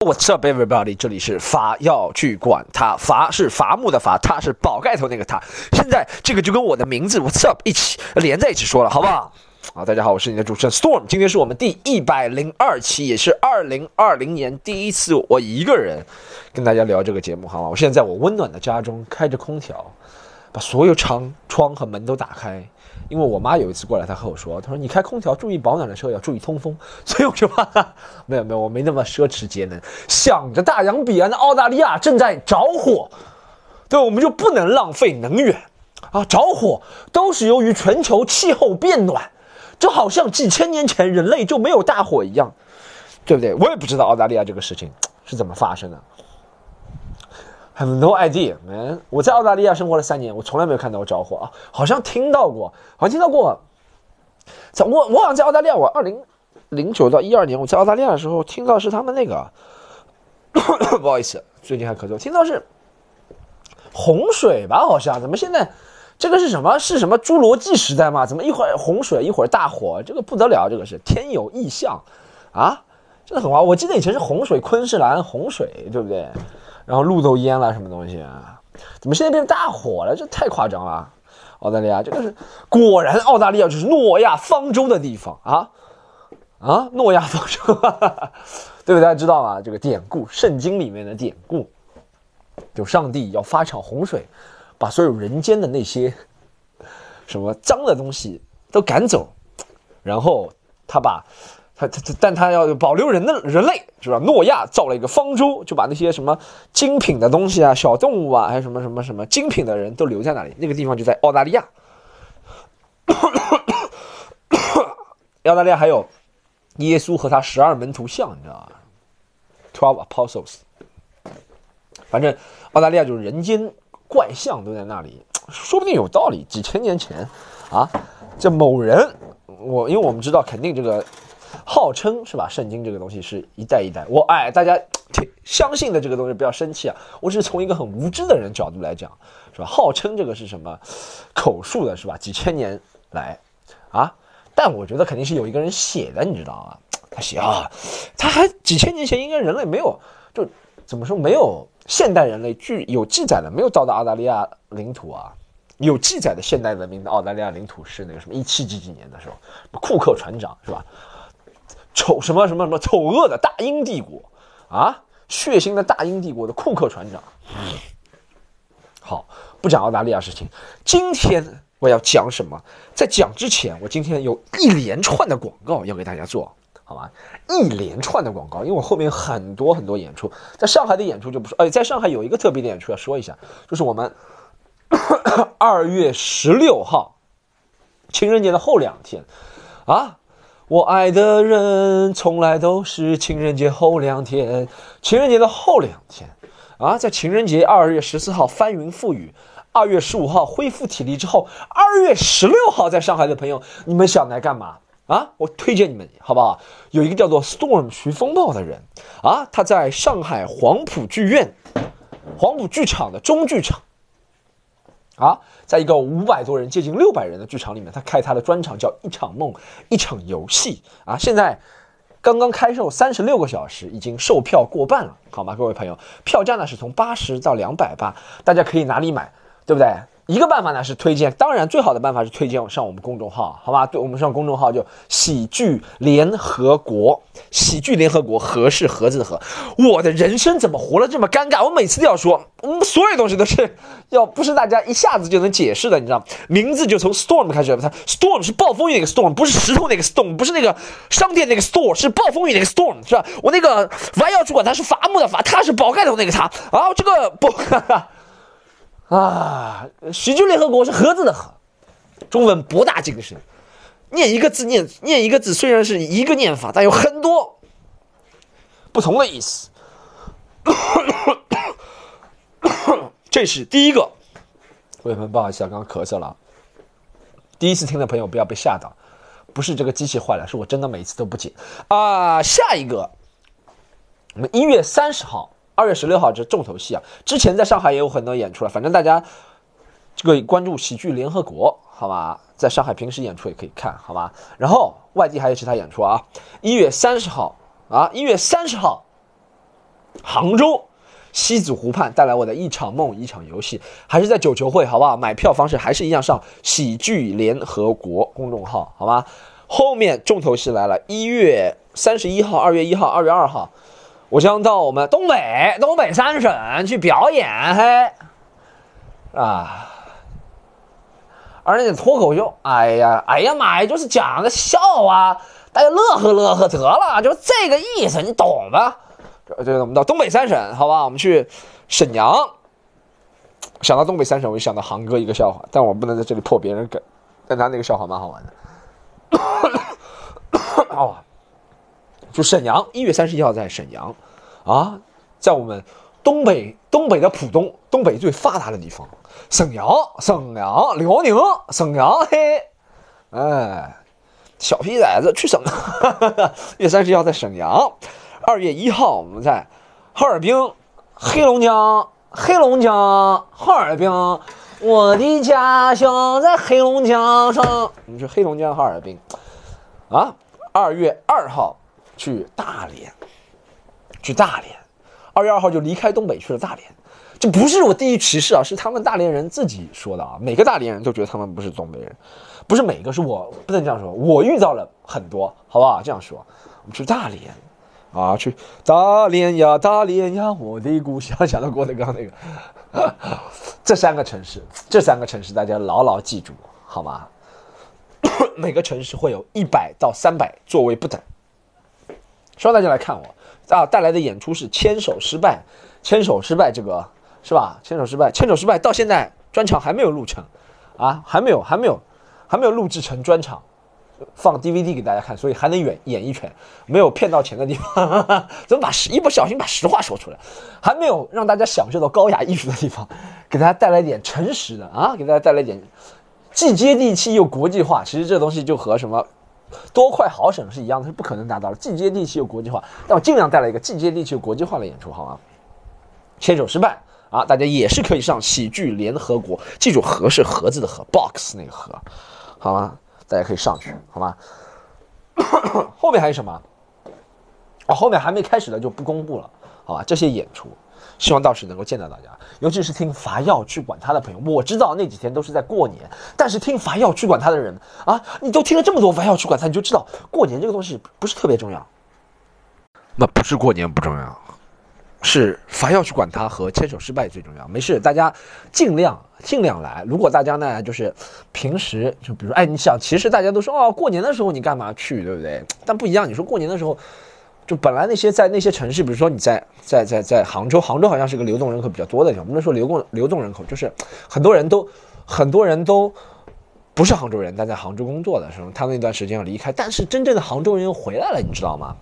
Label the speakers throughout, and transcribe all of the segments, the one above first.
Speaker 1: What's up, everybody？这里是伐要去管他，伐是伐木的伐，他是宝盖头那个他。现在这个就跟我的名字 What's up 一起连在一起说了，好不好？好，大家好，我是你的主持人 Storm。今天是我们第一百零二期，也是二零二零年第一次我一个人跟大家聊这个节目，好吗？我现在在我温暖的家中开着空调，把所有窗窗和门都打开。因为我妈有一次过来，她和我说：“她说你开空调，注意保暖的时候要注意通风。”所以我就哈，没有没有，我没那么奢侈节能。想着大洋彼岸的澳大利亚正在着火，对，我们就不能浪费能源啊！着火都是由于全球气候变暖，就好像几千年前人类就没有大火一样，对不对？我也不知道澳大利亚这个事情是怎么发生的。Have no idea, man！我在澳大利亚生活了三年，我从来没有看到过着火啊，好像听到过，好像听到过。在我我好像在澳大利亚，我二零零九到一二年我在澳大利亚的时候，听到是他们那个，不好意思，最近还咳嗽，听到是洪水吧？好像怎么现在这个是什么？是什么侏罗纪时代吗？怎么一会儿洪水，一会儿大火？这个不得了，这个是天有异象啊！真的很滑！我记得以前是洪水，昆士兰洪水，对不对？然后路都淹了，什么东西啊？怎么现在变成大火了？这太夸张了！澳大利亚这个是果然，澳大利亚就是诺亚方舟的地方啊啊！诺亚方舟，对不对？大家知道吗？这个典故，圣经里面的典故，就上帝要发场洪水，把所有人间的那些 什么脏的东西都赶走，然后他把。他他他，但他要保留人的人类是吧？诺亚造了一个方舟，就把那些什么精品的东西啊、小动物啊，还有什么什么什么精品的人都留在那里。那个地方就在澳大利亚。澳大利亚还有耶稣和他十二门徒像，你知道吗？Twelve Apostles。反正澳大利亚就是人间怪象都在那里，说不定有道理。几千年前啊，这某人，我因为我们知道肯定这个。号称是吧？圣经这个东西是一代一代，我哎，大家 挺相信的这个东西不要生气啊！我是从一个很无知的人角度来讲，是吧？号称这个是什么口述的，是吧？几千年来啊，但我觉得肯定是有一个人写的，你知道吗？他写啊，他还几千年前应该人类没有，就怎么说没有现代人类具有记载的，没有到达澳大利亚领土啊。有记载的现代文明的澳大利亚领土是那个什么一七几几年的时候，库克船长是吧？丑什么什么什么丑恶的大英帝国啊，血腥的大英帝国的库克船长。好，不讲澳大利亚事情。今天我要讲什么？在讲之前，我今天有一连串的广告要给大家做，好吗？一连串的广告，因为我后面很多很多演出，在上海的演出就不说，哎，在上海有一个特别的演出要说一下，就是我们二月十六号情人节的后两天啊。我爱的人从来都是情人节后两天，情人节的后两天啊，在情人节二月十四号翻云覆雨，二月十五号恢复体力之后，二月十六号在上海的朋友，你们想来干嘛啊？我推荐你们好不好？有一个叫做 Storm 徐风暴的人啊，他在上海黄埔剧院、黄埔剧场的中剧场。啊，在一个五百多人、接近六百人的剧场里面，他开他的专场叫《一场梦，一场游戏》啊！现在刚刚开售三十六个小时，已经售票过半了，好吗？各位朋友，票价呢是从八十到两百八，大家可以哪里买，对不对？一个办法呢是推荐，当然最好的办法是推荐上我们公众号，好吧？对我们上公众号就喜剧联合国，喜剧联合国，和是盒子的和。我的人生怎么活了这么尴尬？我每次都要说，我们所有东西都是要不是大家一下子就能解释的，你知道？名字就从 storm 开始，它 storm 是暴风雨那个 storm，不是石头那个 storm，不是那个商店那个 store，是暴风雨那个 storm，是吧？我那个还要主管他是伐木的伐，他是宝盖头那个他啊，这个不。哈 哈啊，喜剧联合国是盒子的盒，中文博大精深，念一个字念念一个字，虽然是一个念法，但有很多不同的意思。这是第一个，朋友不好意思啊，刚刚咳嗽了。第一次听的朋友不要被吓到，不是这个机器坏了，是我真的每次都不剪啊。下一个，我们一月三十号。二月十六号这重头戏啊！之前在上海也有很多演出了，反正大家这个关注喜剧联合国，好吧？在上海平时演出也可以看，好吧？然后外地还有其他演出啊！一月三十号啊，一月三十号杭州西子湖畔带来我的一场梦，一场游戏，还是在九球会，好不好？买票方式还是一样，上喜剧联合国公众号，好吧？后面重头戏来了，一月三十一号、二月一号、二月二号，我将到我们东北东北三省去表演，嘿，啊。而且脱口秀，哎呀，哎呀妈呀，就是讲个笑话，大家乐呵乐呵得了，就这个意思，你懂吧？这这我们到东北三省，好吧？我们去沈阳。想到东北三省，我就想到航哥一个笑话，但我不能在这里破别人梗。但他那个笑话蛮好玩的。哦，就沈阳，一月三十一号在沈阳，啊，在我们东北东北的浦东，东北最发达的地方。沈阳，沈阳，辽宁，沈阳，嘿，哎，小屁崽子去沈阳。一月三十一号在沈阳，二月一号我们在哈尔滨，黑龙江，黑龙江，哈尔滨，我的家乡在黑龙江上。我们去黑龙江哈尔滨，啊，二月二号去大连，去大连，二月二号就离开东北去了大连。这不是我地域歧视啊，是他们大连人自己说的啊。每个大连人都觉得他们不是东北人，不是每个，是我不能这样说。我遇到了很多，好不好？这样说，我们去大连，啊，去大连呀，大连呀，我的故乡。想到郭德纲那个，这三个城市，这三个城市大家牢牢记住，好吗？每个城市会有一百到三百座位不等，希望大家来看我啊。带来的演出是牵手失败，牵手失败这个。是吧？牵手失败，牵手失败，到现在专场还没有录成，啊，还没有，还没有，还没有录制成专场，放 DVD 给大家看，所以还能演演一拳，没有骗到钱的地方，哈 哈怎么把实一不小心把实话说出来，还没有让大家享受到高雅艺术的地方，给大家带来一点诚实的啊，给大家带来一点既接地气又国际化。其实这东西就和什么多快好省是一样的，是不可能达到的，既接地气又国际化。但我尽量带来一个既接地气又国际化的演出，好吗？牵手失败。啊，大家也是可以上喜剧联合国，记住“盒”是盒子的“盒 ”，box 那个“盒”，好吗？大家可以上去，好吗？后面还有什么？啊，后面还没开始的就不公布了，好吧？这些演出，希望到时能够见到大家，尤其是听伐药去管他的朋友。我知道那几天都是在过年，但是听伐药去管他的人啊，你都听了这么多伐药去管他，你就知道过年这个东西不是特别重要。那不是过年不重要。是凡要去管他和牵手失败最重要。没事，大家尽量尽量来。如果大家呢，就是平时就比如，哎，你想，其实大家都说哦，过年的时候你干嘛去，对不对？但不一样，你说过年的时候，就本来那些在那些城市，比如说你在在在在杭州，杭州好像是个流动人口比较多的地方。不能说流动流动人口，就是很多人都很多人都不是杭州人，但在杭州工作的时候，他那段时间要离开。但是真正的杭州人又回来了，你知道吗？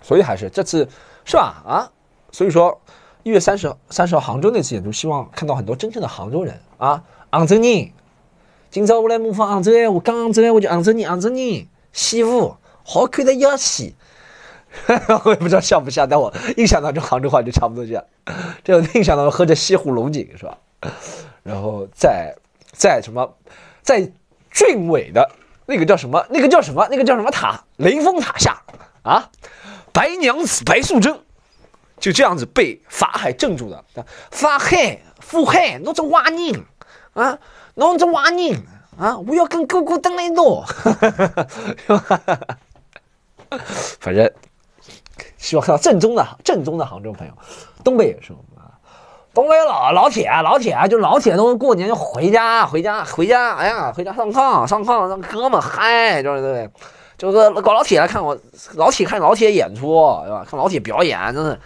Speaker 1: 所以还是这次是吧？啊？所以说，一月三十号三十号杭州那次演出，希望看到很多真正的杭州人啊！杭州人，今朝我来模仿杭州哎，我刚杭州哎，我就杭州人，杭州人，西湖好看的要死！我也不知道像不像，但我印象当中杭州话就差不多这样。这种印象当中喝着西湖龙井是吧？然后在在什么，在俊伟的那个叫什么？那个叫什么？那个叫什么塔？雷峰塔下啊！白娘子白素贞。就这样子被法海镇住的，法海，法海，侬这娃人啊，侬这娃人啊，我要跟哥哥等一道。反正希望看到正宗的正宗的杭州朋友，东北也是啊，东北老老铁老铁就老铁都过年就回家回家回家，哎呀，回家上炕上炕让哥们嗨，就是对，就是搞老铁来看我，老铁看老铁演出，对吧？看老铁表演，真是。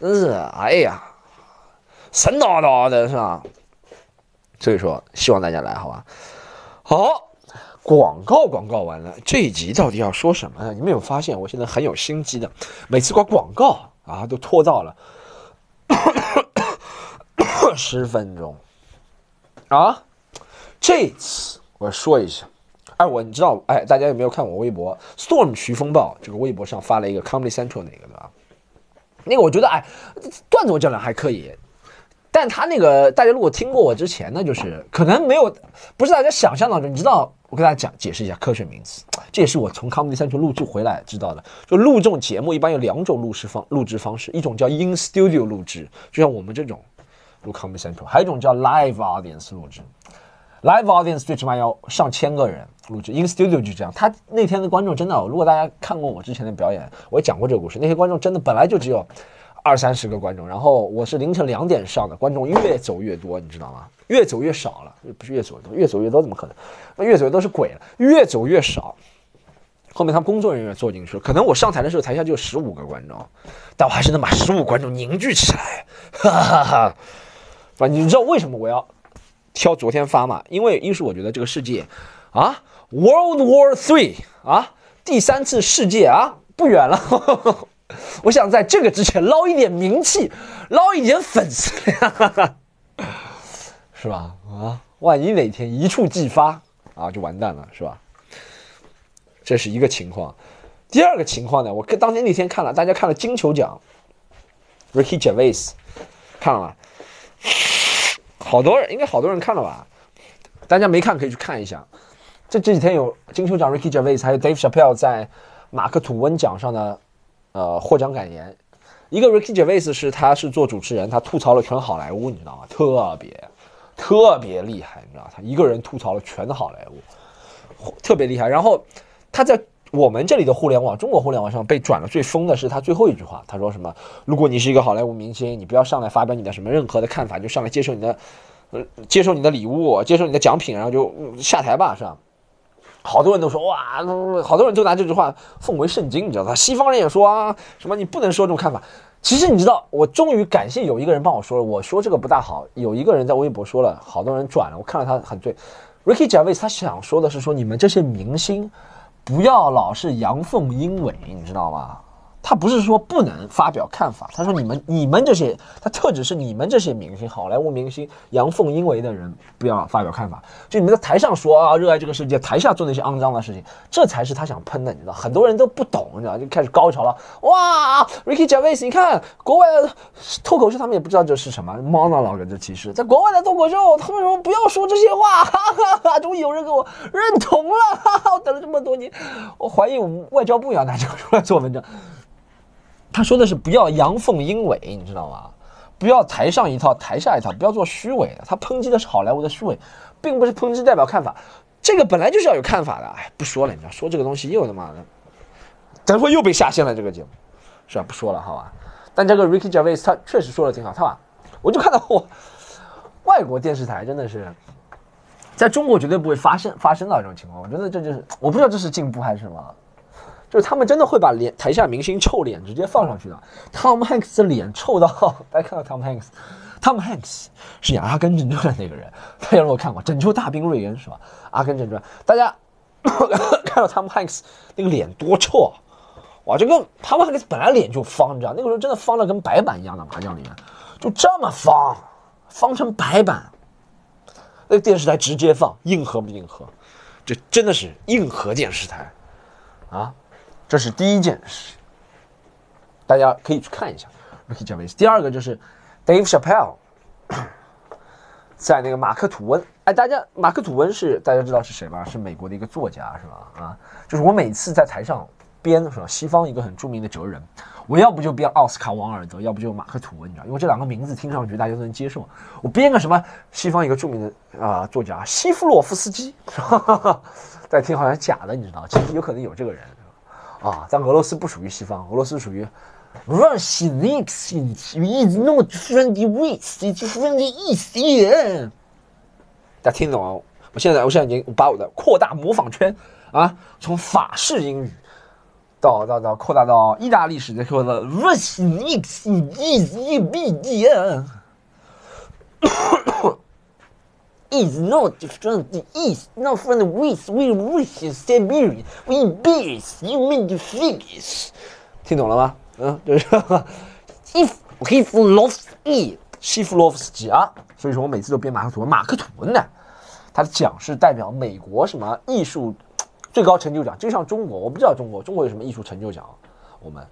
Speaker 1: 真是，哎呀，神叨叨的是吧？所以说，希望大家来，好吧？好，广告广告完了，这一集到底要说什么呢？你们有发现，我现在很有心机的，每次挂广告啊，都拖到了 十分钟啊。这次我说一下，哎，我你知道，哎，大家有没有看我微博？Storm 徐风暴这个微博上发了一个 Comedy Central 那个的。那个我觉得哎，段子我讲的还可以，但他那个大家如果听过我之前呢，就是可能没有，不是大家想象当中。你知道，我跟大家讲解释一下科学名词，这也是我从 Comedy Central 录制回来知道的。就录这种节目，一般有两种录制方录制方式，一种叫 In Studio 录制，就像我们这种录 Comedy Central；还有一种叫 Live Audience 录制。Live Audience 最起码要上千个人录制，In Studio 就这样。他那天的观众真的，如果大家看过我之前的表演，我也讲过这个故事，那些观众真的本来就只有。二三十个观众，然后我是凌晨两点上的，观众越走越多，你知道吗？越走越少了，不是越走越多，越走越多怎么可能？越走越多是鬼了，越走越少。后面他们工作人员坐进去，可能我上台的时候台下就十五个观众，但我还是能把十五观众凝聚起来，哈哈哈。反正你知道为什么我要挑昨天发吗？因为一是我觉得这个世界啊，World War Three 啊，第三次世界啊，不远了。我想在这个之前捞一点名气，捞一点粉丝量，是吧？啊，万一哪天一触即发啊，就完蛋了，是吧？这是一个情况。第二个情况呢，我跟当天那天看了，大家看了金球奖，Ricky Gervais 看了吗？好多人，应该好多人看了吧？大家没看可以去看一下。这这几天有金球奖，Ricky Gervais 还有 Dave Chappelle 在马克吐温奖上的。呃，获奖感言，一个 Ricky Gervais 是他是做主持人，他吐槽了全好莱坞，你知道吗？特别特别厉害，你知道他一个人吐槽了全好莱坞，特别厉害。然后他在我们这里的互联网，中国互联网上被转了最疯的是他最后一句话，他说什么？如果你是一个好莱坞明星，你不要上来发表你的什么任何的看法，就上来接受你的，呃，接受你的礼物，接受你的奖品，然后就下台吧，是吧？好多人都说哇，好多人都拿这句话奉为圣经，你知道吧？西方人也说啊，什么你不能说这种看法。其实你知道，我终于感谢有一个人帮我说了，我说这个不大好。有一个人在微博说了，好多人转了，我看了他很对。Ricky j a v i s 他想说的是说，你们这些明星不要老是阳奉阴违，你知道吗？他不是说不能发表看法，他说你们你们这些，他特指是你们这些明星，好莱坞明星阳奉阴违的人不要发表看法。就你们在台上说啊，热爱这个世界，台下做那些肮脏的事情，这才是他想喷的，你知道？很多人都不懂，你知道？就开始高潮了。哇，Ricky Gervais，你看国外的脱口秀，他们也不知道这是什么 monologue，这其实在国外的脱口秀，他们说不要说这些话，哈哈哈，终于有人给我认同了，哈哈，我等了这么多年，我怀疑我们外交部要拿这个出来做文章。他说的是不要阳奉阴违，你知道吗？不要台上一套，台下一套，不要做虚伪的。他抨击的是好莱坞的虚伪，并不是抨击代表看法。这个本来就是要有看法的。哎，不说了，你知道，说这个东西又他妈的，等会又被下线了。这个节目是吧？不说了，好吧。但这个 Ricky Gervais 他确实说的挺好，他吧？我就看到我外国电视台真的是，在中国绝对不会发生发生到这种情况。我觉得这就是我不知道这是进步还是什么。就是他们真的会把脸台下明星臭脸直接放上去的。Tom Hanks 的脸臭到，大家看到 Tom Hanks，Tom Hanks 是演《阿甘正传》的那个人，大家如果看过《拯救大兵瑞恩》是吧？《阿甘正传》，大家 看到 Tom Hanks 那个脸多臭啊！哇，这个 Tom Hanks 本来脸就方，你知道，那个时候真的方的跟白板一样的麻将里面，就这么方，方成白板。那个电视台直接放，硬核不硬核？这真的是硬核电视台啊！这是第一件事，大家可以去看一下 Ricky Jervis。第二个就是 Dave Chappelle，在那个马克吐温。哎，大家马克吐温是大家知道是谁吧？是美国的一个作家，是吧？啊，就是我每次在台上编的时候？西方一个很著名的哲人，我要不就编奥斯卡王尔德，要不就马克吐温，你知道？因为这两个名字听上去大家都能接受。我编个什么西方一个著名的啊作家西夫洛夫斯基，大家听好像假的，你知道？其实有可能有这个人。啊，在俄罗斯不属于西方，俄罗斯属于 Russian is not friendly with friendly East。大家听懂啊？我现在我现在已经把我的扩大模仿圈啊，从法式英语到到到扩大到意大利式的说的 Russian is is b is not from the east, not from the west. We reach Siberia. We bears human figures. 听懂了吗？嗯，就是 if he loves it，西夫洛夫斯基啊。所以说我每次都编马克吐温，马克吐温呢，他的奖是代表美国什么艺术最高成就奖，就像中国，我不知道中国中国有什么艺术成就奖，我们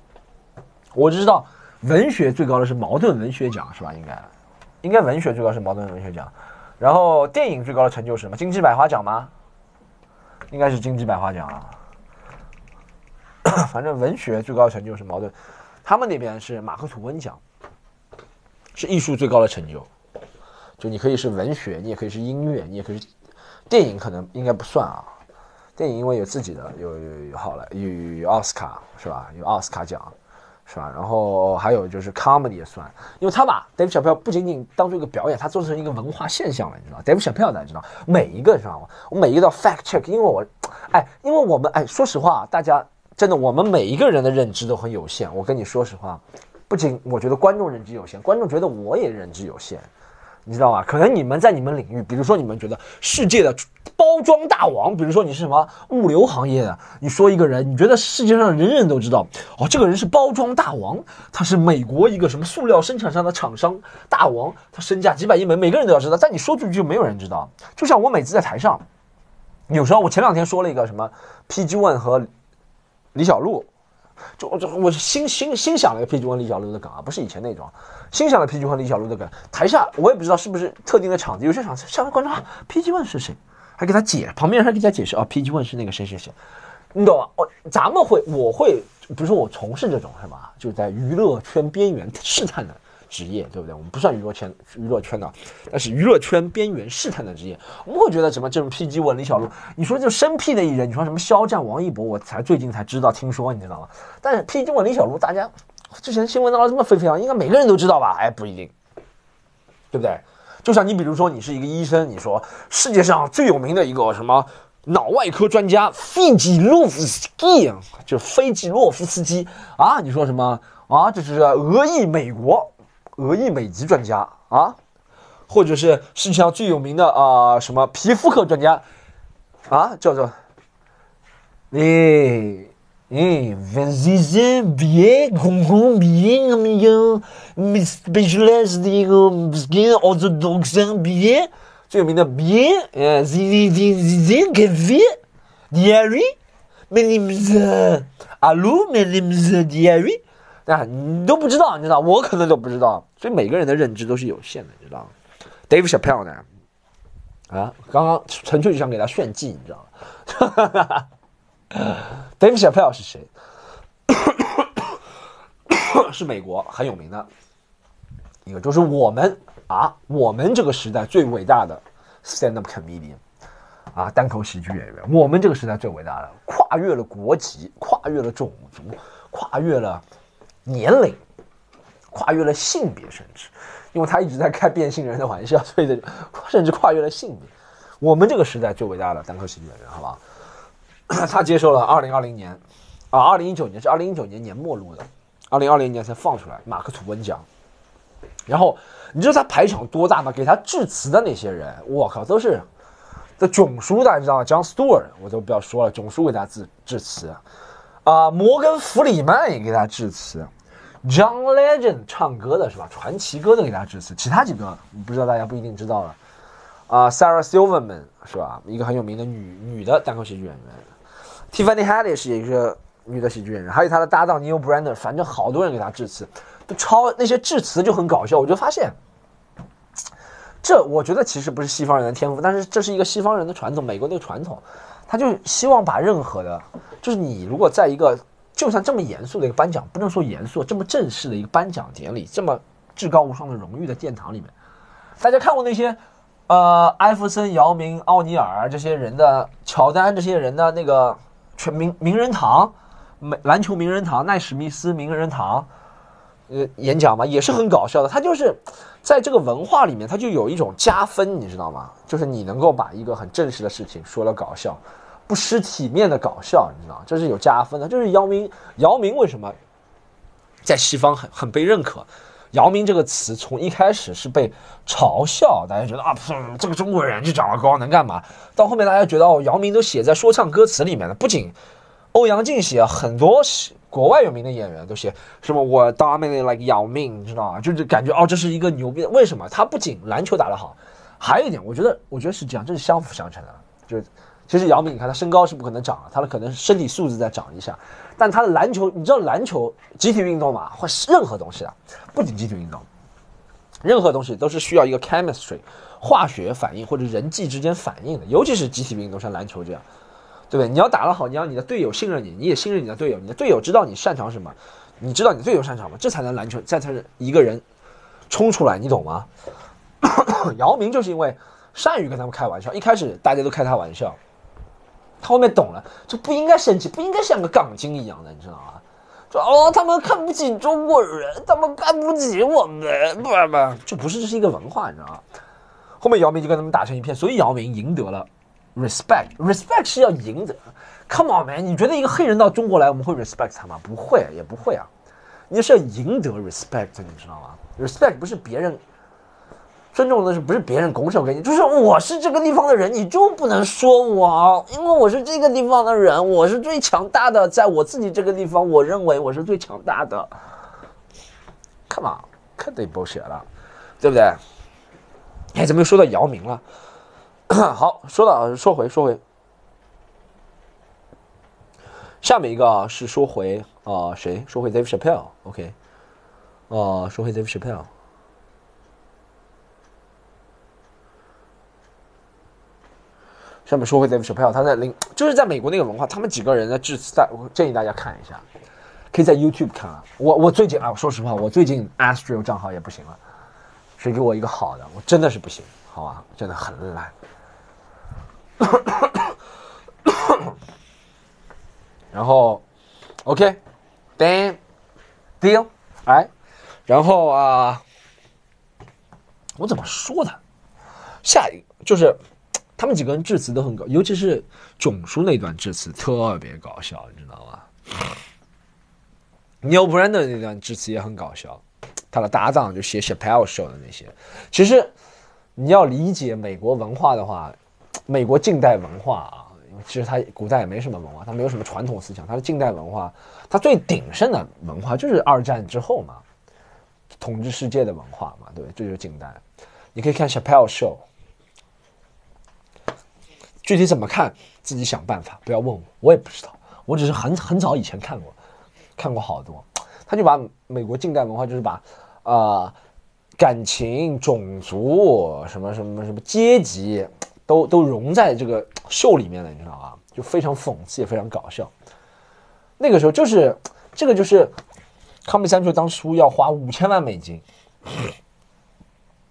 Speaker 1: 我只知道文学最高的是茅盾文学奖，是吧？应该应该文学最高是茅盾文学奖，然后电影最高的成就是什么？金鸡百花奖吗？应该是金鸡百花奖啊。反正文学最高的成就是茅盾，他们那边是马克吐温奖，是艺术最高的成就。就你可以是文学，你也可以是音乐，你也可以是电影，可能应该不算啊。电影因为有自己的有有有好了，有有奥斯卡是吧？有奥斯卡奖是吧？然后还有就是 comedy 也算，因为他把 Dave Chappelle 不仅仅当做一个表演，他做成一个文化现象了，你知道？Dave Chappelle 大家知道，每一个知道吗？我每一个都要 fact check，因为我哎，因为我们哎，说实话，大家真的我们每一个人的认知都很有限。我跟你说实话，不仅我觉得观众认知有限，观众觉得我也认知有限。你知道吗？可能你们在你们领域，比如说你们觉得世界的包装大王，比如说你是什么物流行业的，你说一个人，你觉得世界上人人都知道，哦，这个人是包装大王，他是美国一个什么塑料生产商的厂商大王，他身价几百亿美，每个人都要知道。但你说出去就没有人知道。就像我每次在台上，有时候我前两天说了一个什么 PG One 和李小璐。就我就我新新新想了一个 PG One 李小璐的梗啊，不是以前那种，新想了 PG One 李小璐的梗。台下我也不知道是不是特定的场子，有些场子下面观众啊，PG One 是谁？还给他解，旁边人还给他解释啊，PG One 是那个谁谁谁，你懂吗？我咱们会，我会，比如说我从事这种什么，就在娱乐圈边缘试探的。职业对不对？我们不算娱乐圈娱乐圈的，但是娱乐圈边缘试探的职业，我们会觉得什么这种 PG 文李小璐，你说就生僻的艺人，你说什么肖战、王一博，我才最近才知道听说，你知道吗？但是 PG 文李小璐，大家之前新闻闹得这么沸沸扬，应该每个人都知道吧？哎，不一定，对不对？就像你比如说，你是一个医生，你说世界上最有名的一个什么脑外科专家费吉洛夫斯基，就费吉洛夫斯基啊，你说什么啊？这是俄裔美国。俄裔美籍专家啊，或者是世界上最有名的啊什么皮肤科专家啊，叫做诶诶，Vincent Bien Gongon Bien 那么样，Specialized 的一个 Skin Orthodox Bien 最有名的 Bien，呃，Z Z Z Z Cafe，Diary，My name is，Hello，My name is Diary。那，你都不知道，你知道，我可能都不知道，所以每个人的认知都是有限的，你知道吗？Dave Chappelle 呢？啊，刚刚纯粹就想给他炫技，你知道吗？Dave Chappelle 是谁？是美国很有名的一个，就是我们啊，我们这个时代最伟大的 stand up comedian 啊，单口喜剧演员，我们这个时代最伟大的，跨越了国籍，跨越了种族，跨越了。年龄跨越了性别，甚至，因为他一直在开变性人的玩笑，所以的甚至跨越了性别。我们这个时代最伟大的单口喜剧演员，好吧？他接受了二零二零年，啊，二零一九年是二零一九年年末录的，二零二零年才放出来马克吐温奖。然后你知道他排场多大吗？给他致辞的那些人，我靠，都是这囧叔，大家知道吗？John Stewart，我都不要说了，囧叔给他致致辞。啊，摩根弗里曼也给他致辞。John Legend 唱歌的是吧？传奇歌的给大家致辞，其他几个不知道，大家不一定知道了。啊，Sarah Silverman 是吧？一个很有名的女女的单口喜剧演员。Tiffany Haddish 也是女的喜剧演员，还有她的搭档 Neil Brander，反正好多人给她致辞，都超那些致辞就很搞笑。我就发现，这我觉得其实不是西方人的天赋，但是这是一个西方人的传统，美国那个传统，他就希望把任何的，就是你如果在一个。就像这么严肃的一个颁奖，不能说严肃，这么正式的一个颁奖典礼，这么至高无上的荣誉的殿堂里面，大家看过那些，呃，艾弗森、姚明、奥尼尔这些人的，乔丹这些人的那个全名名人堂，美篮球名人堂，奈史密斯名人堂，呃，演讲嘛，也是很搞笑的。他就是在这个文化里面，他就有一种加分，你知道吗？就是你能够把一个很正式的事情说了搞笑。不失体面的搞笑，你知道这是有加分的。就是姚明，姚明为什么在西方很很被认可？姚明这个词从一开始是被嘲笑，大家觉得啊，这个中国人就长得高能干嘛？到后面大家觉得哦，姚明都写在说唱歌词里面了。不仅欧阳靖写，很多国外有名的演员都写什么我 dominate like 姚明，你知道吗？就是感觉哦，这是一个牛逼。的。为什么？他不仅篮球打得好，还有一点，我觉得，我觉得是这样，这是相辅相成的，就是。其实姚明，你看他身高是不可能长了，他的可能身体素质再长一下，但他的篮球，你知道篮球集体运动嘛，或任何东西啊，不仅集体运动，任何东西都是需要一个 chemistry 化学反应或者人际之间反应的，尤其是集体运动，像篮球这样，对不对？你要打得好，你要你的队友信任你，你也信任你的队友，你的队友知道你擅长什么，你知道你队友擅长吗？这才能篮球，这才是一个人冲出来，你懂吗？姚明就是因为善于跟他们开玩笑，一开始大家都开他玩笑，他后面懂了，就不应该生气，不应该像个杠精一样的，你知道吗？说哦，他们看不起中国人，他们看不起我们，不不，这不是，这是一个文化，你知道吗？后面姚明就跟他们打成一片，所以姚明赢得了 respect，respect 是要赢得。Come on man，你觉得一个黑人到中国来，我们会 respect 他吗？不会，也不会啊。你是要赢得 respect，你知道吗？respect 不是别人。尊重的是不是别人拱手给你？就是我是这个地方的人，你就不能说我，因为我是这个地方的人，我是最强大的，在我自己这个地方，我认为我是最强大的。Come on，肯定不写了，对不对？哎，怎么又说到姚明了？好，说到说回说回，下面一个是说回啊谁？说回 Dave Chappelle，OK，啊，说回 Dave Chappelle。上面说回 Dave Chappelle，他在零就是在美国那个文化，他们几个人的致辞，在我建议大家看一下，可以在 YouTube 看啊。我我最近啊，说实话，我最近 Astro 账号也不行了，谁给我一个好的？我真的是不行，好吧，真的很烂。然后，OK，Dan，Deal，哎，然后啊，我怎么说的？下一个就是。他们几个人致辞都很搞，尤其是囧叔那段致辞特别搞笑，你知道吗？Neil Brennan 那段致辞也很搞笑，他的搭档就写 Chappelle Show 的那些。其实你要理解美国文化的话，美国近代文化啊，其实它古代也没什么文化，它没有什么传统思想，它的近代文化，它最鼎盛的文化就是二战之后嘛，统治世界的文化嘛，对，这就是近代。你可以看 Chappelle Show。具体怎么看，自己想办法，不要问我，我也不知道。我只是很很早以前看过，看过好多。他就把美国近代文化，就是把，啊，感情、种族、什么什么什么阶级，都都融在这个秀里面了，你知道吧？就非常讽刺，也非常搞笑。那个时候就是这个就是，Comedy Central 当初要花五千万美金，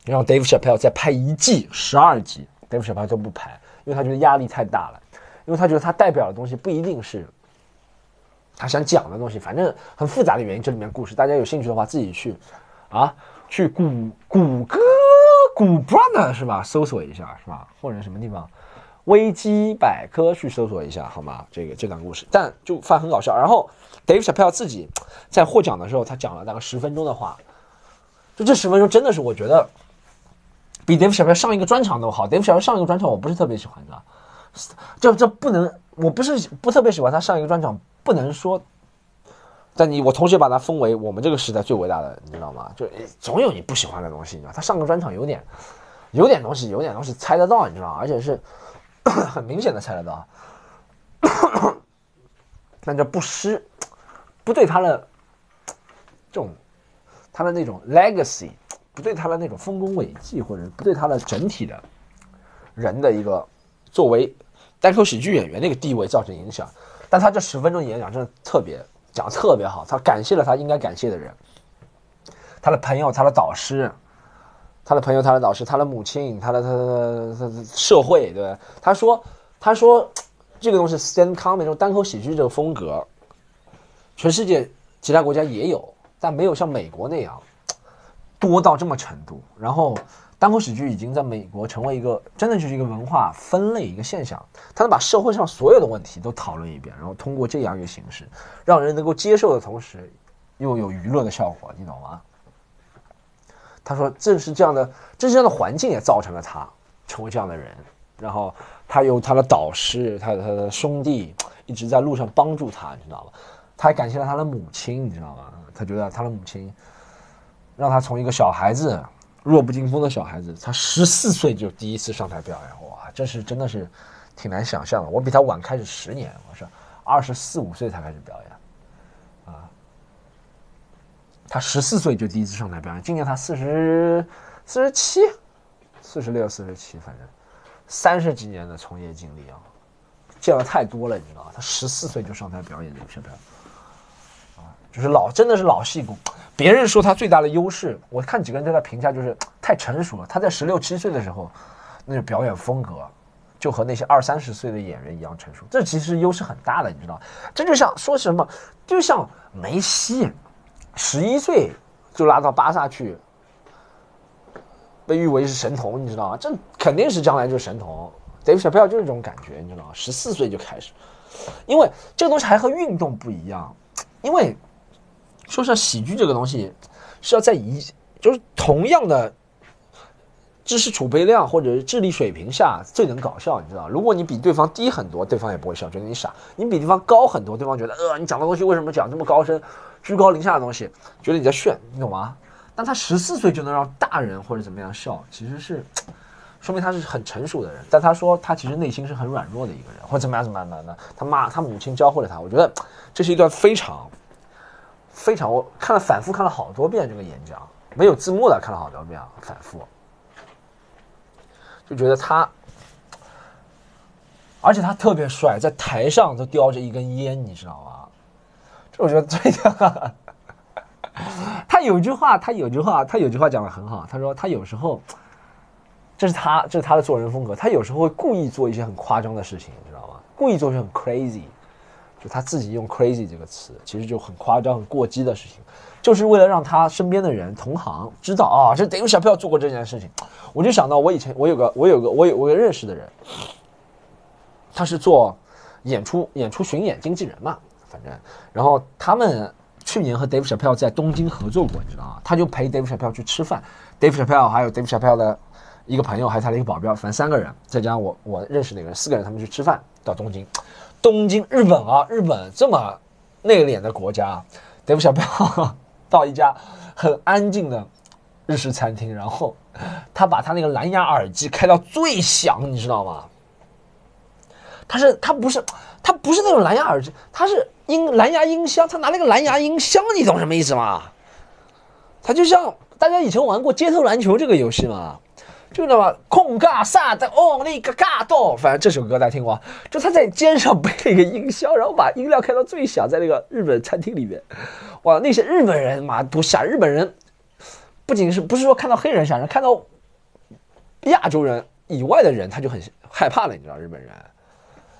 Speaker 1: 让 Dave Chappelle 再拍一季十二集，Dave Chappelle 都不拍。因为他觉得压力太大了，因为他觉得他代表的东西不一定是他想讲的东西，反正很复杂的原因。这里面故事，大家有兴趣的话自己去啊，去谷谷歌谷 brother 是吧？搜索一下是吧？或者什么地方危机百科去搜索一下好吗？这个这段故事，但就发很搞笑。然后 Dave Chappelle 自己在获奖的时候，他讲了大概十分钟的话，就这十分钟真的是我觉得。比 Dave Chappelle 上一个专场都好。Dave Chappelle 上一个专场我不是特别喜欢的，这这不能，我不是不特别喜欢他上一个专场，不能说。但你我同时把他封为我们这个时代最伟大的，你知道吗？就总有你不喜欢的东西，你知道？他上个专场有点，有点东西，有点东西猜得到，你知道？而且是很明显的猜得到。但这不失，不对他的这种他的那种 legacy。不对他的那种丰功伟绩，或者不对他的整体的人的一个作为单口喜剧演员那个地位造成影响，但他这十分钟演讲真的特别讲的特别好，他感谢了他应该感谢的人，他的朋友，他的导师，他的朋友，他的导师，他的母亲，他的他的他的社会，对他说他说这个东西 stand comedy 这种单口喜剧这个风格，全世界其他国家也有，但没有像美国那样。多到这么程度，然后单口喜剧已经在美国成为一个真的就是一个文化分类一个现象，他能把社会上所有的问题都讨论一遍，然后通过这样一个形式，让人能够接受的同时，又有娱乐的效果，你懂吗？他说正是这样的，正是这样的环境也造成了他成为这样的人，然后他有他的导师，他的他的兄弟一直在路上帮助他，你知道吗？他还感谢了他的母亲，你知道吗？他觉得他的母亲。让他从一个小孩子，弱不禁风的小孩子，他十四岁就第一次上台表演，哇，这是真的是挺难想象的。我比他晚开始十年，我是二十四五岁才开始表演，啊，他十四岁就第一次上台表演，今年他四十四十七、四十六、四十七，反正三十几年的从业经历啊，见了太多了，你知道？他十四岁就上台表演，这个票票啊，就是老，真的是老戏骨。别人说他最大的优势，我看几个人对他评价就是太成熟了。他在十六七岁的时候，那个表演风格就和那些二三十岁的演员一样成熟，这其实优势很大的，你知道？这就像说什么，就像梅西，十一岁就拉到巴萨去，被誉为是神童，你知道吗？这肯定是将来就是神童。David 小票就是这种感觉，你知道吗？十四岁就开始，因为这个东西还和运动不一样，因为。说实话，喜剧这个东西是要在一就是同样的知识储备量或者是智力水平下最能搞笑，你知道？如果你比对方低很多，对方也不会笑，觉得你傻；你比对方高很多，对方觉得呃，你讲的东西为什么讲这么高深、居高临下的东西，觉得你在炫，你懂吗？但他十四岁就能让大人或者怎么样笑，其实是说明他是很成熟的人。但他说他其实内心是很软弱的一个人，或者怎么样怎么样的。他妈他母亲教会了他，我觉得这是一段非常。非常，我看了反复看了好多遍这个演讲，没有字幕的看了好多遍，反复，就觉得他，而且他特别帅，在台上都叼着一根烟，你知道吗？这我觉得最的。他有句话，他有句话，他有句话讲的很好，他说他有时候，这是他，这是他的做人风格，他有时候会故意做一些很夸张的事情，你知道吗？故意做一些很 crazy。他自己用 “crazy” 这个词，其实就很夸张、很过激的事情，就是为了让他身边的人、同行知道啊，这 Dave Chappelle 做过这件事情。我就想到，我以前我有个我有个我有我有认识的人，他是做演出演出巡演经纪人嘛，反正，然后他们去年和 Dave Chappelle 在东京合作过，你知道吗？他就陪 Dave Chappelle 去吃饭，Dave Chappelle 还有 Dave Chappelle 的一个朋友，还有他的一个保镖，反正三个人，再加上我我认识那个人，四个人，他们去吃饭到东京。东京，日本啊，日本这么内敛的国家，Dave Chappelle 到一家很安静的日式餐厅，然后他把他那个蓝牙耳机开到最响，你知道吗？他是他不是他不是那种蓝牙耳机，他是音蓝牙音箱，他拿那个蓝牙音箱，你懂什么意思吗？他就像大家以前玩过街头篮球这个游戏吗？就那么空嘎萨的哦，那个嘎多，反正这首歌大家听过。就他在肩上背了一个音箱，然后把音量开到最小，在那个日本餐厅里面，哇，那些日本人嘛多吓！日本人不仅是不是说看到黑人吓人，看到亚洲人以外的人他就很害怕了，你知道日本人。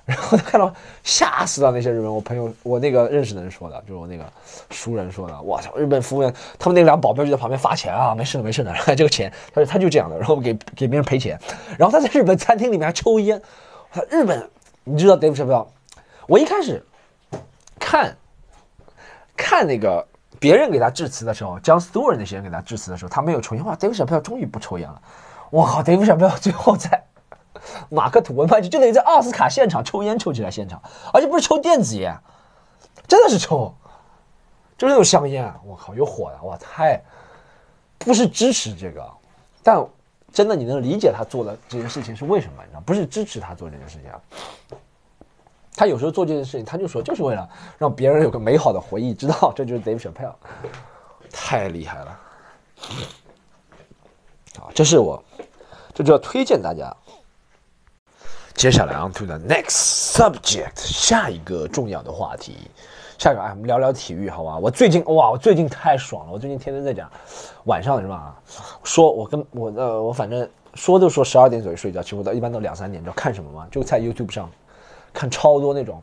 Speaker 1: 然后他看到吓死了那些日本，我朋友我那个认识的人说的，就是我那个熟人说的。我操，日本服务员他们那两个保镖就在旁边发钱啊，没事的没事的，这个钱他说他就这样的，然后给给别人赔钱。然后他在日本餐厅里面还抽烟。日本，你知道 Dave Chappelle？我一开始看看那个别人给他致辞的时候，John Stewart 那些人给他致辞的时候，他没有抽烟。哇，Dave Chappelle 终于不抽烟了。我靠，Dave Chappelle 最后在。马克吐温派就就等于在奥斯卡现场抽烟抽起来现场，而且不是抽电子烟，真的是抽，就是那种香烟。我靠，有火的哇！太不是支持这个，但真的你能理解他做的这件事情是为什么？你知道，不是支持他做这件事情啊。他有时候做这件事情，他就说就是为了让别人有个美好的回忆，知道这就是 Dave Chappelle，太厉害了。好，这是我，这就要推荐大家。接下来 on to the next subject，下一个重要的话题，下一个哎，我们聊聊体育，好吧？我最近哇，我最近太爽了，我最近天天在讲，晚上是吧？说我跟我呃，我反正说都说十二点左右睡觉，其实我到一般都两三点，你知道看什么吗？就在 YouTube 上看超多那种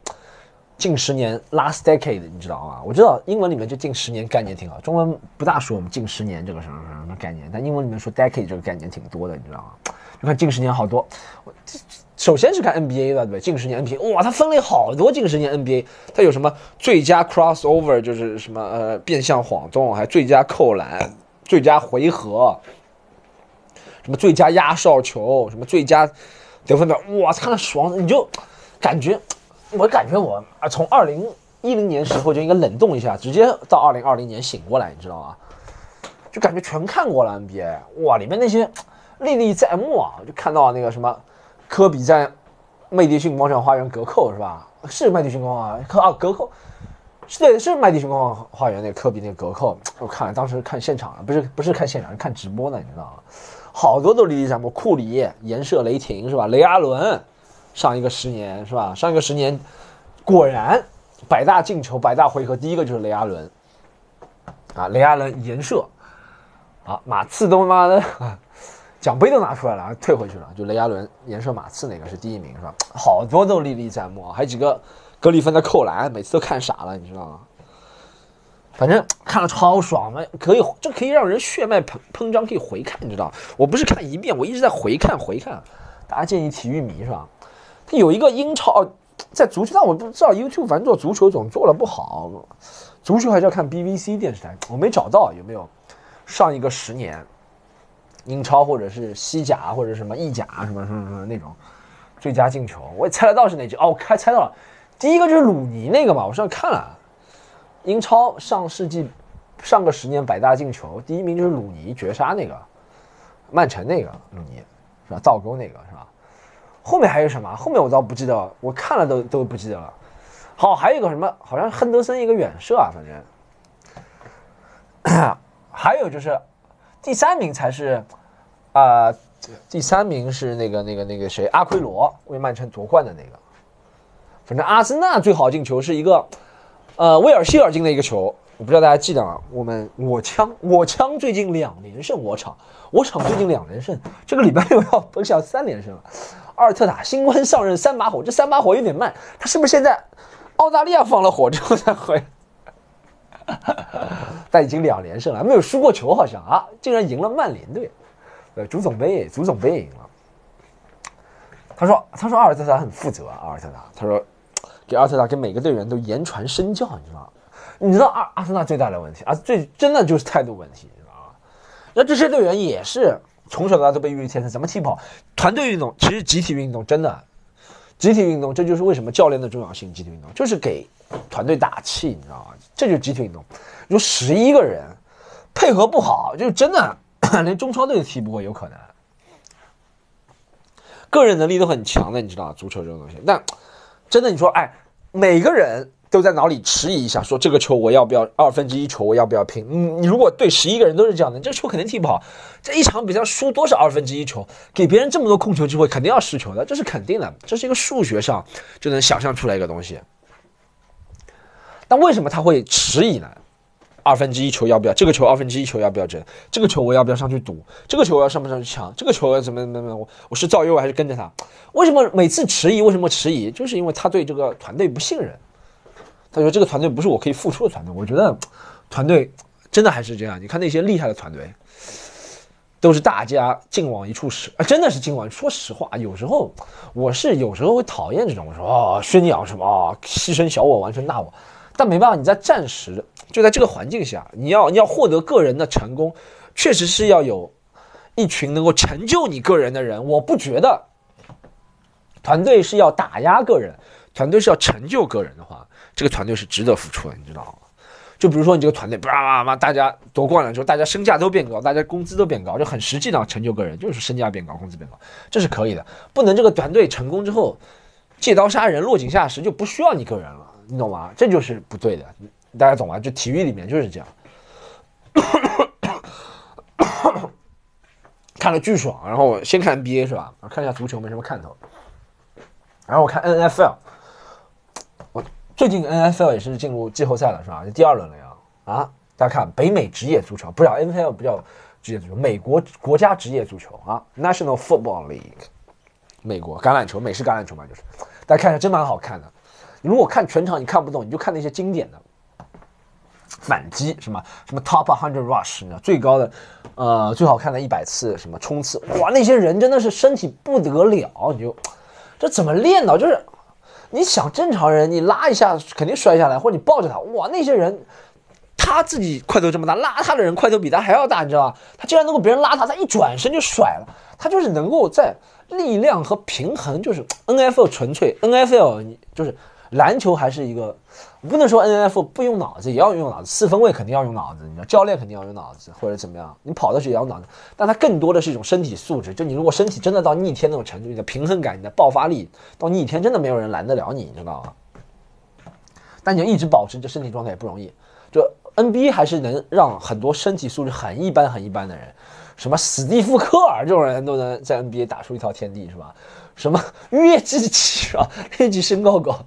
Speaker 1: 近十年 last decade，你知道吗？我知道英文里面就近十年概念挺好，中文不大说我们近十年这个什么什么概念，但英文里面说 decade 这个概念挺多的，你知道吗？你看近十年好多，我这。首先是看 NBA 的，对近十年 NBA，哇，它分类好多近十年 NBA，它有什么最佳 crossover，就是什么呃变相晃动，还最佳扣篮、最佳回合，什么最佳压哨球，什么最佳得分表，哇，看了爽，你就感觉，我感觉我啊从二零一零年时候就应该冷冻一下，直接到二零二零年醒过来，你知道吗？就感觉全看过了 NBA，哇，里面那些历历在目啊，就看到那个什么。科比在麦迪逊广场花园隔扣是吧？是麦迪逊广场啊，啊隔扣是，对，是麦迪逊公园花园那科比那隔扣，我看了，当时看现场了，不是不是看现场，看直播呢，你知道吗？好多都历历在目，库里、颜射、雷霆是吧？雷阿伦，上一个十年是吧？上一个十年，果然百大进球、百大回合，第一个就是雷阿伦，啊，雷阿伦、颜射，啊，马刺都妈的奖杯都拿出来了，退回去了，就雷阿伦、颜色、马刺那个是第一名是吧？好多都历历在目啊，还有几个。格里芬的扣篮，每次都看傻了，你知道吗？反正看了超爽嘛，可以，这可以让人血脉膨膨胀，可以回看，你知道？我不是看一遍，我一直在回看回看。大家建议体育迷是吧？他有一个英超，在足球，但我不知道 YouTube 反正做足球总做的不好。足球还是要看 BBC 电视台，我没找到有没有上一个十年英超或者是西甲或者什么意甲什么什么什么那种最佳进球，我也猜得到是哪句哦，我开猜到了。第一个就是鲁尼那个嘛，我上次看了，英超上世纪上个十年百大进球，第一名就是鲁尼绝杀那个，曼城那个鲁尼是吧？倒钩那个是吧？后面还有什么？后面我倒不记得，我看了都都不记得了。好，还有一个什么？好像亨德森一个远射啊，反正。还有就是第三名才是啊，第三名是那个那个那个谁？阿奎罗为曼城夺冠的那个。反正阿森纳最好进球是一个，呃，威尔希尔进的一个球，我不知道大家记得吗？我们我枪我枪最近两连胜，我场我场最近两连胜，这个礼拜六要奔向三连胜了。阿尔特塔新官上任三把火，这三把火有点慢，他是不是现在澳大利亚放了火之后才回？但已经两连胜了，没有输过球，好像啊，竟然赢了曼联队，呃，足总杯足总杯赢了。他说他说阿尔特塔很负责，阿尔特塔他说。给阿尔特塔给每个队员都言传身教，你知道吗？你知道阿阿森纳最大的问题啊，最真的就是态度问题，你知道吗？那这些队员也是从小到大都被誉为天才，怎么踢跑？团队运动其实集体运动真的，集体运动这就是为什么教练的重要性。集体运动就是给团队打气，你知道吗？这就是集体运动。你说十一个人配合不好，就真的 连中超队都踢不过，有可能。个人能力都很强的，你知道足球这种东西，但。真的，你说，哎，每个人都在脑里迟疑一下，说这个球我要不要二分之一球我要不要拼？你你如果对十一个人都是这样的，这个球肯定踢不好。这一场比赛输多少二分之一球，给别人这么多控球机会，肯定要失球的，这是肯定的，这是一个数学上就能想象出来一个东西。但为什么他会迟疑呢？二分之一球要不要？这个球二分之一球要不要争？这个球我要不要上去赌？这个球我要上不上去抢？这个球要怎么怎么怎么？我我是造右还是跟着他？为什么每次迟疑？为什么迟疑？就是因为他对这个团队不信任。他说这个团队不是我可以付出的团队。我觉得团队真的还是这样。你看那些厉害的团队，都是大家劲往一处使啊，真的是劲往。说实话，有时候我是有时候会讨厌这种，我说啊宣扬什么啊，牺牲小我完成大我。但没办法，你在暂时就在这个环境下，你要你要获得个人的成功，确实是要有一群能够成就你个人的人。我不觉得团队是要打压个人，团队是要成就个人的话，这个团队是值得付出的，你知道吗？就比如说你这个团队，叭叭叭，大家夺冠了之后，大家身价都变高，大家工资都变高，就很实际的成就个人，就是身价变高，工资变高，这是可以的。不能这个团队成功之后，借刀杀人，落井下石，就不需要你个人了。你懂吗？这就是不对的，大家懂吗？就体育里面就是这样。看了巨爽，然后我先看 NBA 是吧？看一下足球没什么看头，然后我看 NFL，我最近 NFL 也是进入季后赛了是吧？就第二轮了呀。啊，大家看北美职业足球，不叫 NFL，不叫职业足球，美国国家职业足球啊，National Football League，美国橄榄球，美式橄榄球嘛，就是大家看一下，真蛮好看的。如果看全场你看不懂，你就看那些经典的反击，什么什么 top hundred rush，你知道最高的，呃，最好看的一百次什么冲刺，哇，那些人真的是身体不得了，你就这怎么练的？就是你想正常人，你拉一下肯定摔下来，或者你抱着他，哇，那些人他自己块头这么大，拉他的人块头比他还要大，你知道吧？他竟然能够别人拉他，他一转身就甩了，他就是能够在力量和平衡，就是 N F L 纯粹 N F L，你就是。篮球还是一个，不能说 N F 不用脑子，也要用脑子。四分卫肯定要用脑子，你知道，教练肯定要用脑子，或者怎么样。你跑的时候也要脑子，但它更多的是一种身体素质。就你如果身体真的到逆天那种程度，你的平衡感、你的爆发力到逆天，真的没有人拦得了你，你知道吗？但你要一直保持这身体状态也不容易。就 NBA 还是能让很多身体素质很一般很一般的人，什么史蒂夫科尔这种人都能在 NBA 打出一套天地，是吧？什么约基奇啊，约基身高高。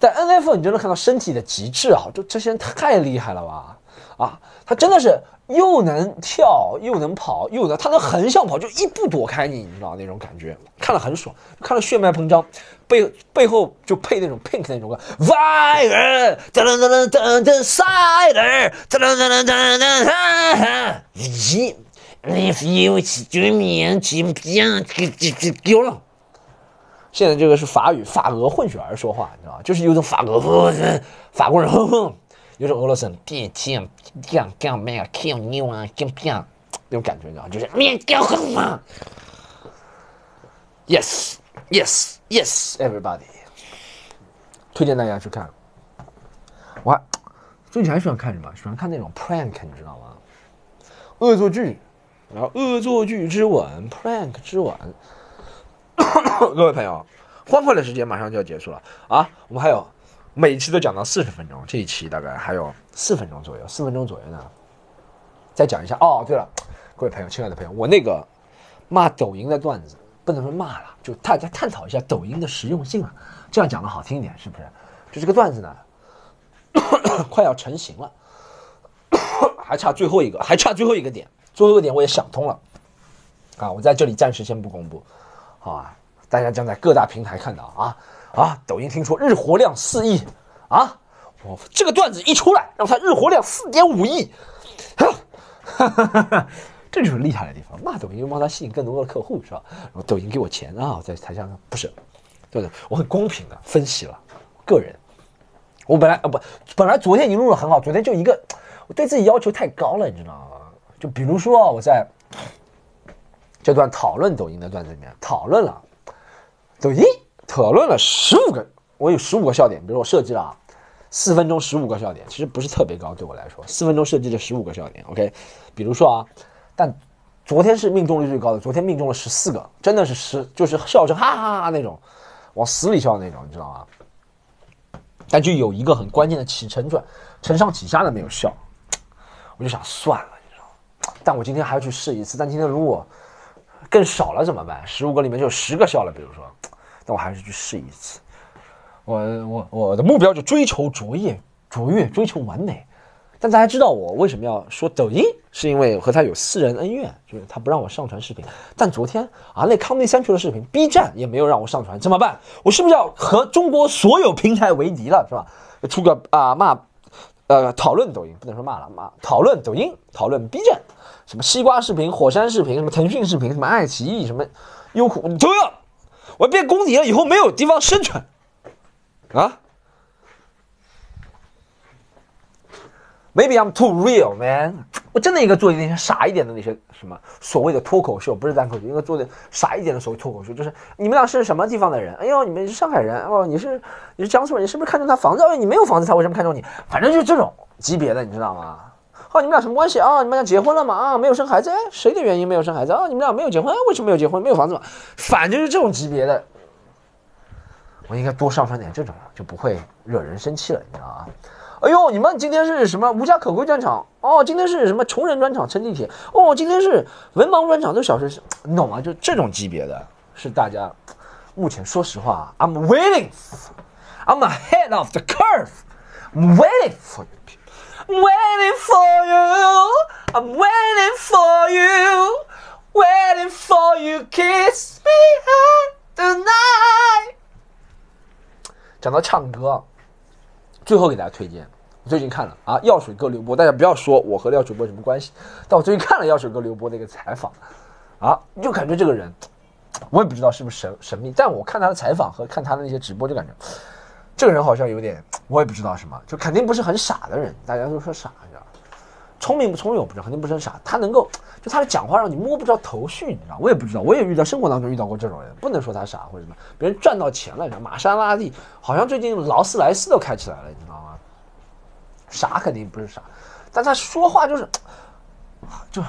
Speaker 1: 在 N F 你就能看到身体的极致啊，就这些人太厉害了吧？啊，他真的是又能跳又能跑又能，他能横向跑，就一步躲开你，你知道那种感觉，看了很爽，看了血脉膨胀，背背后就配那种 Pink 那种歌，Fire，噔噔噔噔噔，Sider，噔噔噔噔噔噔，If you 对面起不讲，给给给丢了。现在这个是法语法俄混血儿说话，你知道吧？就是有种法俄法国人，有种俄罗斯人，变天变变咩 kill you 啊，变变那种感觉，你知道吗？就是面掉很嘛。Yes, yes, yes, everybody，推荐大家去看。我还最近还喜欢看什么？喜欢看那种 prank，你知道吗？恶作剧，然后恶作剧之吻，prank 之吻。各位朋友，欢快的时间马上就要结束了啊！我们还有每期都讲到四十分钟，这一期大概还有四分钟左右，四分钟左右呢。再讲一下哦，对了，各位朋友，亲爱的朋友，我那个骂抖音的段子不能说骂了，就大家探讨一下抖音的实用性啊，这样讲的好听一点，是不是？就这个段子呢，快要成型了，还差最后一个，还差最后一个点，最后一个点我也想通了啊！我在这里暂时先不公布。好啊，大家将在各大平台看到啊啊！抖音听说日活量四亿啊，我这个段子一出来，让它日活量四点五亿，哈哈哈哈这就是厉害的地方。骂抖音帮他吸引更多的客户是吧？然后抖音给我钱啊，在台上不是，对不对，我很公平的分析了个人。我本来啊不，本来昨天已经录的很好，昨天就一个，我对自己要求太高了，你知道吗？就比如说，我在。这段讨论抖音的段子里面讨论了抖音，讨论了十五个，我有十五个笑点，比如我设计了啊四分钟十五个笑点，其实不是特别高，对我来说，四分钟设计了十五个笑点，OK，比如说啊，但昨天是命中率最高的，昨天命中了十四个，真的是十，就是笑声哈哈哈那种，往死里笑那种，你知道吗？但就有一个很关键的起承转，承上启下的没有笑，我就想算了，你知道吗？但我今天还要去试一次，但今天如果。更少了怎么办？十五个里面就十个笑了，比如说，但我还是去试一次。我我我的目标就追求卓越，卓越追求完美。但大家知道我为什么要说抖音？是因为和他有私人恩怨，就是他不让我上传视频。但昨天啊，那康内三球的视频，B 站也没有让我上传，怎么办？我是不是要和中国所有平台为敌了？是吧？出个啊骂，呃讨论抖音不能说骂了骂，讨论抖音，讨论 B 站。什么西瓜视频、火山视频、什么腾讯视频、什么爱奇艺、什么优酷都要，我变公敌了，以后没有地方生存啊！Maybe I'm too real, man。我真的应该做一些傻一点的那些什么所谓的脱口秀，不是单口秀，应该做点傻一点的所谓脱口秀。就是你们俩是什么地方的人？哎呦，你们是上海人哦，你是你是江苏人，你是不是看中他房子？哎，你没有房子，他为什么看中你？反正就这种级别的，你知道吗？哦，你们俩什么关系啊？你们俩结婚了吗？啊，没有生孩子？哎，谁的原因没有生孩子啊？你们俩没有结婚？为什么没有结婚？没有房子吗？反正就是这种级别的，我应该多上传点这种，就不会惹人生气了，你知道吗？哎呦，你们今天是什么无家可归专场？哦，今天是什么穷人专场？乘地铁？哦，今天是文盲专场，都小学生，你懂吗？就这种级别的，是大家目前说实话，I'm waiting，I'm ahead of the curve，I'm waiting for you.。Waiting for you, I'm waiting for you, waiting for you, kiss me tonight。讲到唱歌，最后给大家推荐，我最近看了啊，药水哥刘波，大家不要说我和药水哥什么关系，但我最近看了药水哥刘波的一个采访，啊，就感觉这个人，我也不知道是不是神神秘，但我看他的采访和看他的那些直播，就感觉。这个人好像有点，我也不知道什么，就肯定不是很傻的人。大家都说傻，你知道聪明不聪明我不知道，肯定不是很傻。他能够，就他的讲话让你摸不着头绪，你知道？我也不知道，我也遇到生活当中遇到过这种人，不能说他傻或者什么。别人赚到钱了，你知道？玛莎拉蒂好像最近劳斯莱斯都开起来了，你知道吗？傻肯定不是傻，但他说话就是，就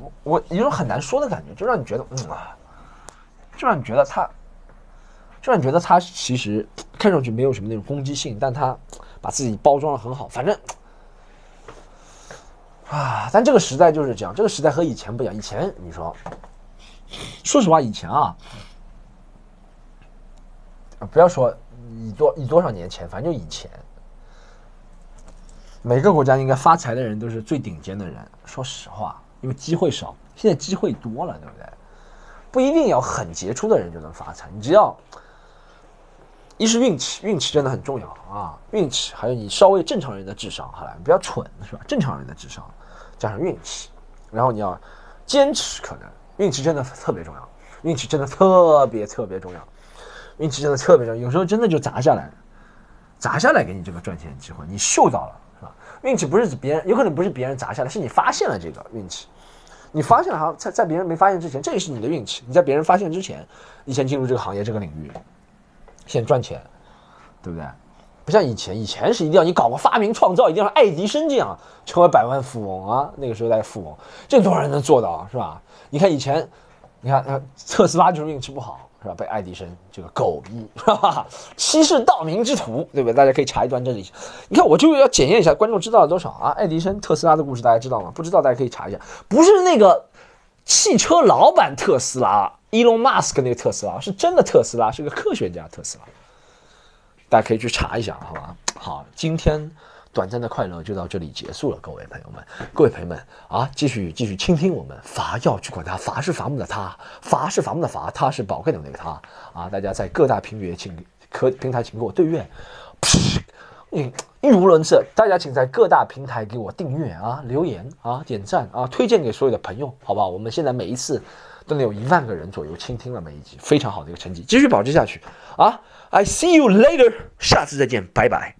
Speaker 1: 我我一种很难说的感觉，就让你觉得，嗯啊，就让你觉得他。就让你觉得他其实看上去没有什么那种攻击性，但他把自己包装的很好。反正啊，但这个时代就是这样，这个时代和以前不一样。以前你说，说实话，以前啊，不要说以多以多少年前，反正就以前，每个国家应该发财的人都是最顶尖的人。说实话，因为机会少，现在机会多了，对不对？不一定要很杰出的人就能发财，你只要一是运气，运气真的很重要啊，运气，还有你稍微正常人的智商，好了，你不要蠢是吧？正常人的智商加上运气，然后你要坚持，可能运气真的特别重要，运气真的特别特别重要，运气真的特别重要，有时候真的就砸下来，砸下来给你这个赚钱机会，你嗅到了是吧？运气不是别人，有可能不是别人砸下来，是你发现了这个运气。你发现了好像，在在别人没发现之前，这也是你的运气。你在别人发现之前，你先进入这个行业这个领域，先赚钱，对不对？不像以前，以前是一定要你搞个发明创造，一定要爱迪生这样成为百万富翁啊。那个时候在富翁，这多少人能做到是吧？你看以前，你看呃，特斯拉就是运气不好。是吧？被爱迪生这个狗逼，是吧？欺世盗名之徒，对不对？大家可以查一段这里。你看，我就要检验一下观众知道了多少啊？爱迪生、特斯拉的故事大家知道吗？不知道大家可以查一下。不是那个汽车老板特斯拉，Elon Musk 那个特斯拉，是真的特斯拉，是个科学家特斯拉。大家可以去查一下，好吧？好，今天。短暂的快乐就到这里结束了，各位朋友们，各位朋友们啊，继续继续倾听我们伐要去管他，伐是伐木的他，伐是伐木的伐，他是宝贵的那个他啊！大家在各大平台请可平台请给我对阅，你，语无伦次，大家请在各大平台给我订阅啊，留言啊，点赞啊，推荐给所有的朋友，好不好？我们现在每一次真的有一万个人左右倾听了每一集，非常好的一个成绩，继续保持下去啊！I see you later，下次再见，拜拜。